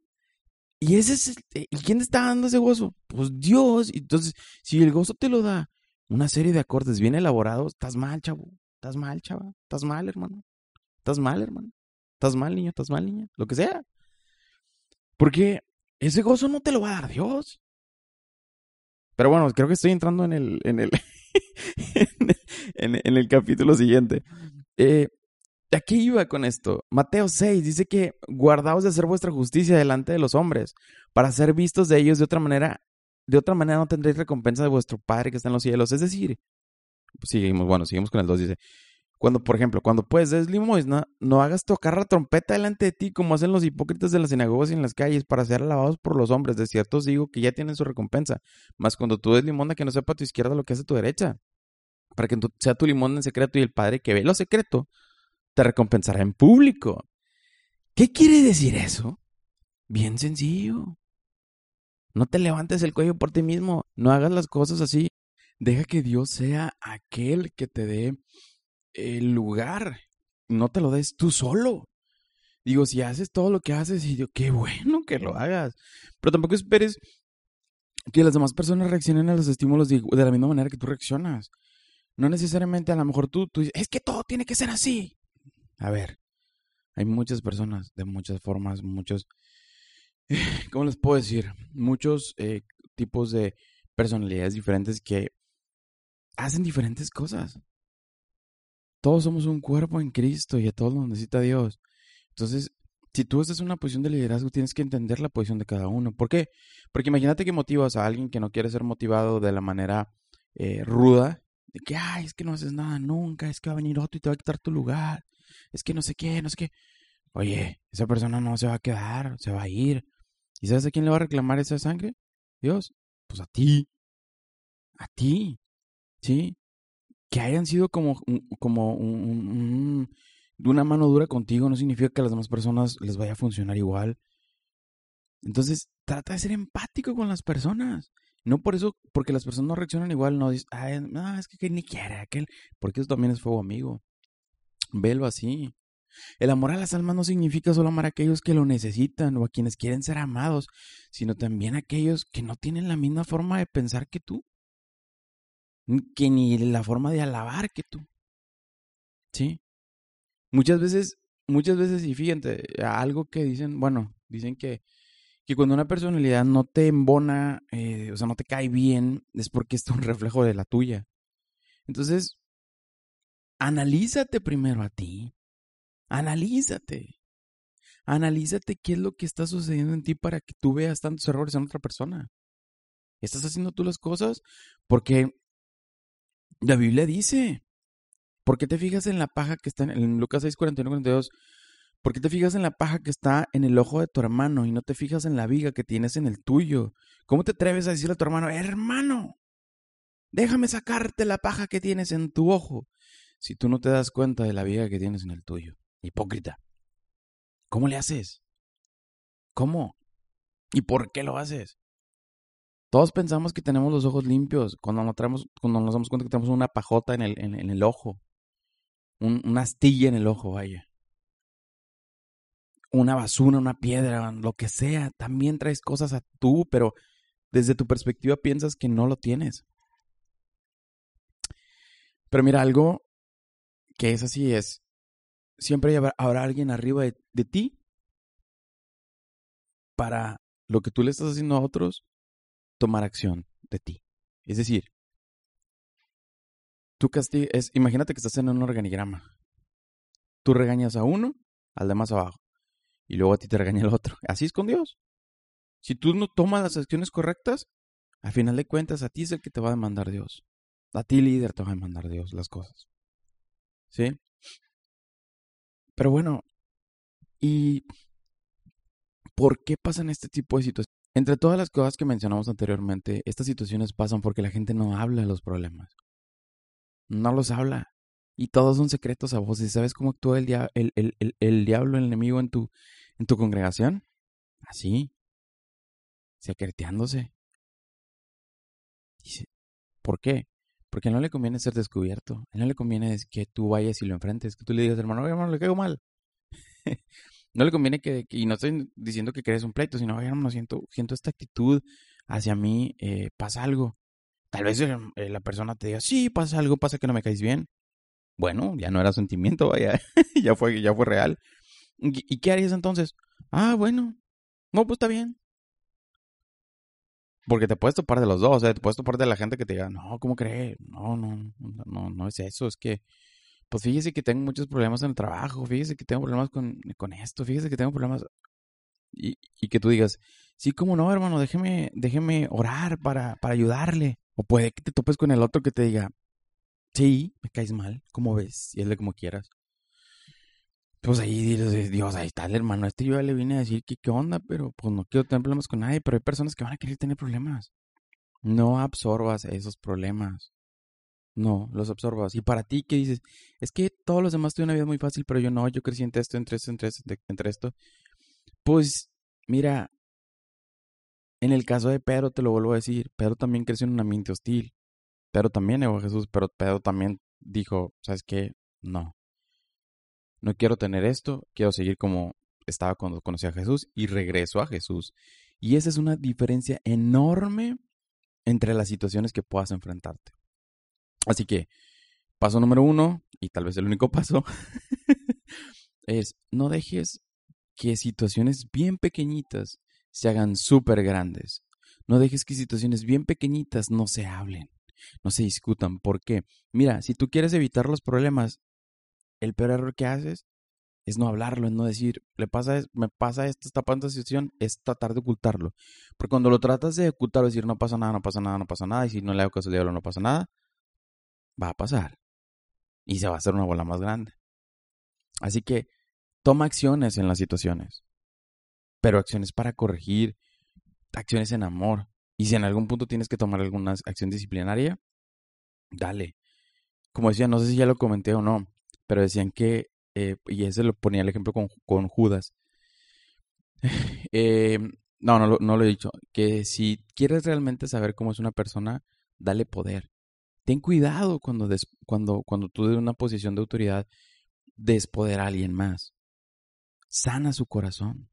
Speaker 1: Y ese es eh, ¿Y quién te está dando ese gozo? Pues Dios. Entonces, si el gozo te lo da una serie de acordes bien elaborados, estás mal, chavo. Estás mal, chava. Estás mal, hermano. Estás mal, hermano. Estás mal, niño. Estás mal, niña. Lo que sea. Porque ese gozo no te lo va a dar Dios. Pero bueno, creo que estoy entrando en el, en el, en, capítulo siguiente. Eh, ¿A qué iba con esto? Mateo 6 dice que guardaos de hacer vuestra justicia delante de los hombres, para ser vistos de ellos de otra manera. De otra manera no tendréis recompensa de vuestro Padre que está en los cielos. Es decir, seguimos, bueno, seguimos con el 2, dice, cuando, por ejemplo, cuando puedes des limosna, no hagas tocar la trompeta delante de ti como hacen los hipócritas de las sinagogas y en las calles para ser alabados por los hombres. De cierto os digo que ya tienen su recompensa. Mas cuando tú des limosna, que no sepa tu izquierda lo que hace tu derecha. Para que sea tu limosna en secreto y el Padre que ve lo secreto te recompensará en público. ¿Qué quiere decir eso? Bien sencillo. No te levantes el cuello por ti mismo. No hagas las cosas así. Deja que Dios sea aquel que te dé el lugar. No te lo des tú solo. Digo, si haces todo lo que haces, y yo, qué bueno que lo hagas. Pero tampoco esperes que las demás personas reaccionen a los estímulos de, la misma manera que tú reaccionas. No necesariamente, a lo mejor tú, dices, es que todo tiene que ser así. A ver, hay muchas personas de muchas formas, muchos, ¿cómo les puedo decir? Muchos eh, tipos de personalidades diferentes que hacen diferentes cosas. Todos somos un cuerpo en Cristo y a todos nos necesita Dios. Entonces, si tú estás en una posición de liderazgo, tienes que entender la posición de cada uno. ¿Por qué? Porque imagínate que motivas a alguien que no quiere ser motivado de la manera eh, ruda, de que, ay, es que no haces nada nunca, es que va a venir otro y te va a quitar tu lugar, es que no sé qué, no sé qué. Oye, esa persona no se va a quedar, se va a ir. ¿Y sabes a quién le va a reclamar esa sangre? Dios. Pues a ti. A ti. ¿Sí? Que hayan sido como, como un, una mano dura contigo no significa que a las demás personas les vaya a funcionar igual. Entonces, trata de ser empático con las personas. No por eso, porque las personas no reaccionan igual, no dices, Ay, es que, ni quiere aquel, porque eso también es fuego amigo. Velo así. El amor a las almas no significa solo amar a aquellos que lo necesitan o a quienes quieren ser amados, sino también a aquellos que no tienen la misma forma de pensar que tú que ni la forma de alabar que tú. ¿Sí? Muchas veces, muchas veces, y fíjate, algo que dicen, bueno, dicen que, que cuando una personalidad no te embona, eh, o sea, no te cae bien, es porque es un reflejo de la tuya. Entonces, analízate primero a ti. Analízate. Analízate qué es lo que está sucediendo en ti para que tú veas tantos errores en otra persona. ¿Estás haciendo tú las cosas? Porque la Biblia dice, ¿por qué te fijas en la paja que está en, Lucas 6, 41, 42? ¿Por qué te fijas en la paja que está en el ojo de tu hermano y no te fijas en la viga que tienes en el tuyo? ¿Cómo te atreves a decirle a tu hermano, hermano, déjame sacarte la paja que tienes en tu ojo, si tú no te das cuenta de la viga que tienes en el tuyo? Hipócrita. ¿Cómo le haces? ¿Cómo? ¿Y por qué lo haces? Todos pensamos que tenemos los ojos limpios cuando nos, traemos, cuando nos damos cuenta que tenemos una pajota en el, en, el ojo. una astilla en el ojo, vaya. Una basura, una piedra, lo que sea. También traes cosas a tú, pero desde tu perspectiva piensas que no lo tienes. Pero mira, algo que es así es, siempre habrá alguien arriba de, de ti para lo que tú le estás haciendo a otros tomar acción de ti. Es decir, tú es, imagínate que estás en un organigrama. Tú regañas a uno, al de más abajo, y luego a ti te regaña el otro. Así es con Dios. Si tú no tomas las acciones correctas, al final de cuentas a ti es el que te va a demandar Dios. A ti líder te va a demandar Dios las cosas. ¿Sí? Pero bueno, ¿y por qué pasan este tipo de situaciones? Entre todas las cosas que mencionamos anteriormente, estas situaciones pasan porque la gente no habla de los problemas. No los habla. Y todos son secretos a voces. ¿Sabes cómo actúa el, diablo, el enemigo en tu, congregación? Así. Secreteándose. ¿Por qué? Porque no le conviene ser descubierto. No le conviene que tú vayas y lo enfrentes. Que tú le digas, hermano, hermano, le caigo mal. no le conviene que, y no estoy diciendo que crees un pleito, sino, oye, no siento, siento esta actitud hacia mí, eh, pasa algo. Tal vez eh, eh, la persona te diga, sí, pasa algo, pasa que no me caes bien. Bueno, ya no era sentimiento, vaya, ya fue, ya fue real. ¿Y, qué harías entonces? Ah, bueno, no, pues está bien. Porque te puedes topar de los dos, o sea, te puedes topar de la gente que te diga, no, ¿cómo crees? No, no, no, no es eso, es que, pues fíjese que tengo muchos problemas en el trabajo, fíjese que tengo problemas con, con esto, fíjese que tengo problemas. Y, y, que tú digas, sí, cómo no, hermano, déjeme, déjeme orar para, para ayudarle. O puede que te topes con el otro que te diga, sí, me caes mal, ¿cómo ves? Y de como quieras. Pues ahí dices, Dios, ahí está el hermano. Este yo ya le vine a decir que qué onda, pero pues no quiero tener problemas con nadie. Pero hay personas que van a querer tener problemas. No absorbas esos problemas. No, los absorbas. Y para ti, ¿qué dices? Es que todos los demás tuvieron una vida muy fácil, pero yo no, yo crecí entre esto, entre esto, entre esto, entre esto. Pues, mira, en el caso de Pedro, te lo vuelvo a decir, Pedro también creció en un ambiente hostil. Pedro también negó a Jesús, pero Pedro también dijo, ¿sabes qué? No no quiero tener esto, quiero seguir como estaba cuando conocí a Jesús y regreso a Jesús. Y esa es una diferencia enorme entre las situaciones que puedas enfrentarte. Así que, paso número uno, y tal vez el único paso, es no dejes que situaciones bien pequeñitas se hagan súper grandes. No dejes que situaciones bien pequeñitas no se hablen, no se discutan. ¿Por qué? Mira, si tú quieres evitar los problemas, el peor error que haces es no hablarlo, es no decir, le pasa, me pasa esto, esta situación, es tratar de ocultarlo. Porque cuando lo tratas de ocultar, decir, no pasa nada, no pasa nada, no pasa nada, y si no le hago caso al diablo, no pasa nada, va a pasar. Y se va a hacer una bola más grande. Así que toma acciones en las situaciones, pero acciones para corregir, acciones en amor. Y si en algún punto tienes que tomar alguna acción disciplinaria, dale. Como decía, no sé si ya lo comenté o no, pero decían que, eh, y ese lo ponía el ejemplo con, con Judas. Eh, no, no, no lo he dicho. Que si quieres realmente saber cómo es una persona, dale poder. Ten cuidado cuando, cuando, cuando tú de una posición de autoridad des poder a alguien más. Sana su corazón.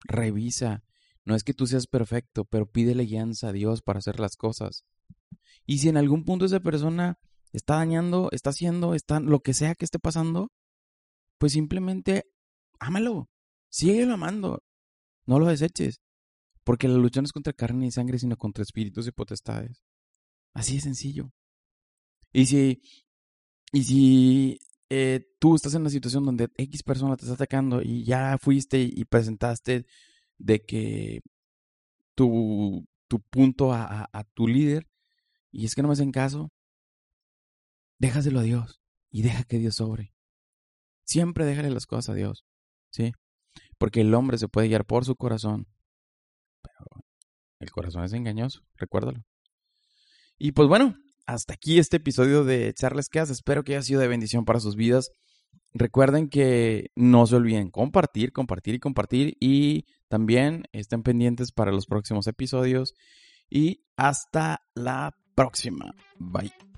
Speaker 1: Revisa. No es que tú seas perfecto, pero pídele guianza a Dios para hacer las cosas. Y si en algún punto esa persona está dañando, está haciendo, está lo que sea que esté pasando, pues simplemente ámalo, síguelo amando, no lo deseches, porque la lucha no es contra carne y sangre, sino contra espíritus y potestades. Así de sencillo. Y si, y si eh, tú estás en una situación donde X persona te está atacando y ya fuiste y presentaste de que tu, tu punto a, tu líder, y es que no me hacen caso, déjaselo a Dios y deja que Dios sobre. Siempre déjale las cosas a Dios, ¿sí? Porque el hombre se puede guiar por su corazón, pero el corazón es engañoso, recuérdalo. Y pues bueno, hasta aquí este episodio de Charles Cas. Espero que haya sido de bendición para sus vidas. Recuerden que no se olviden compartir, compartir y compartir. Y también estén pendientes para los próximos episodios. Y hasta la próxima. Bye.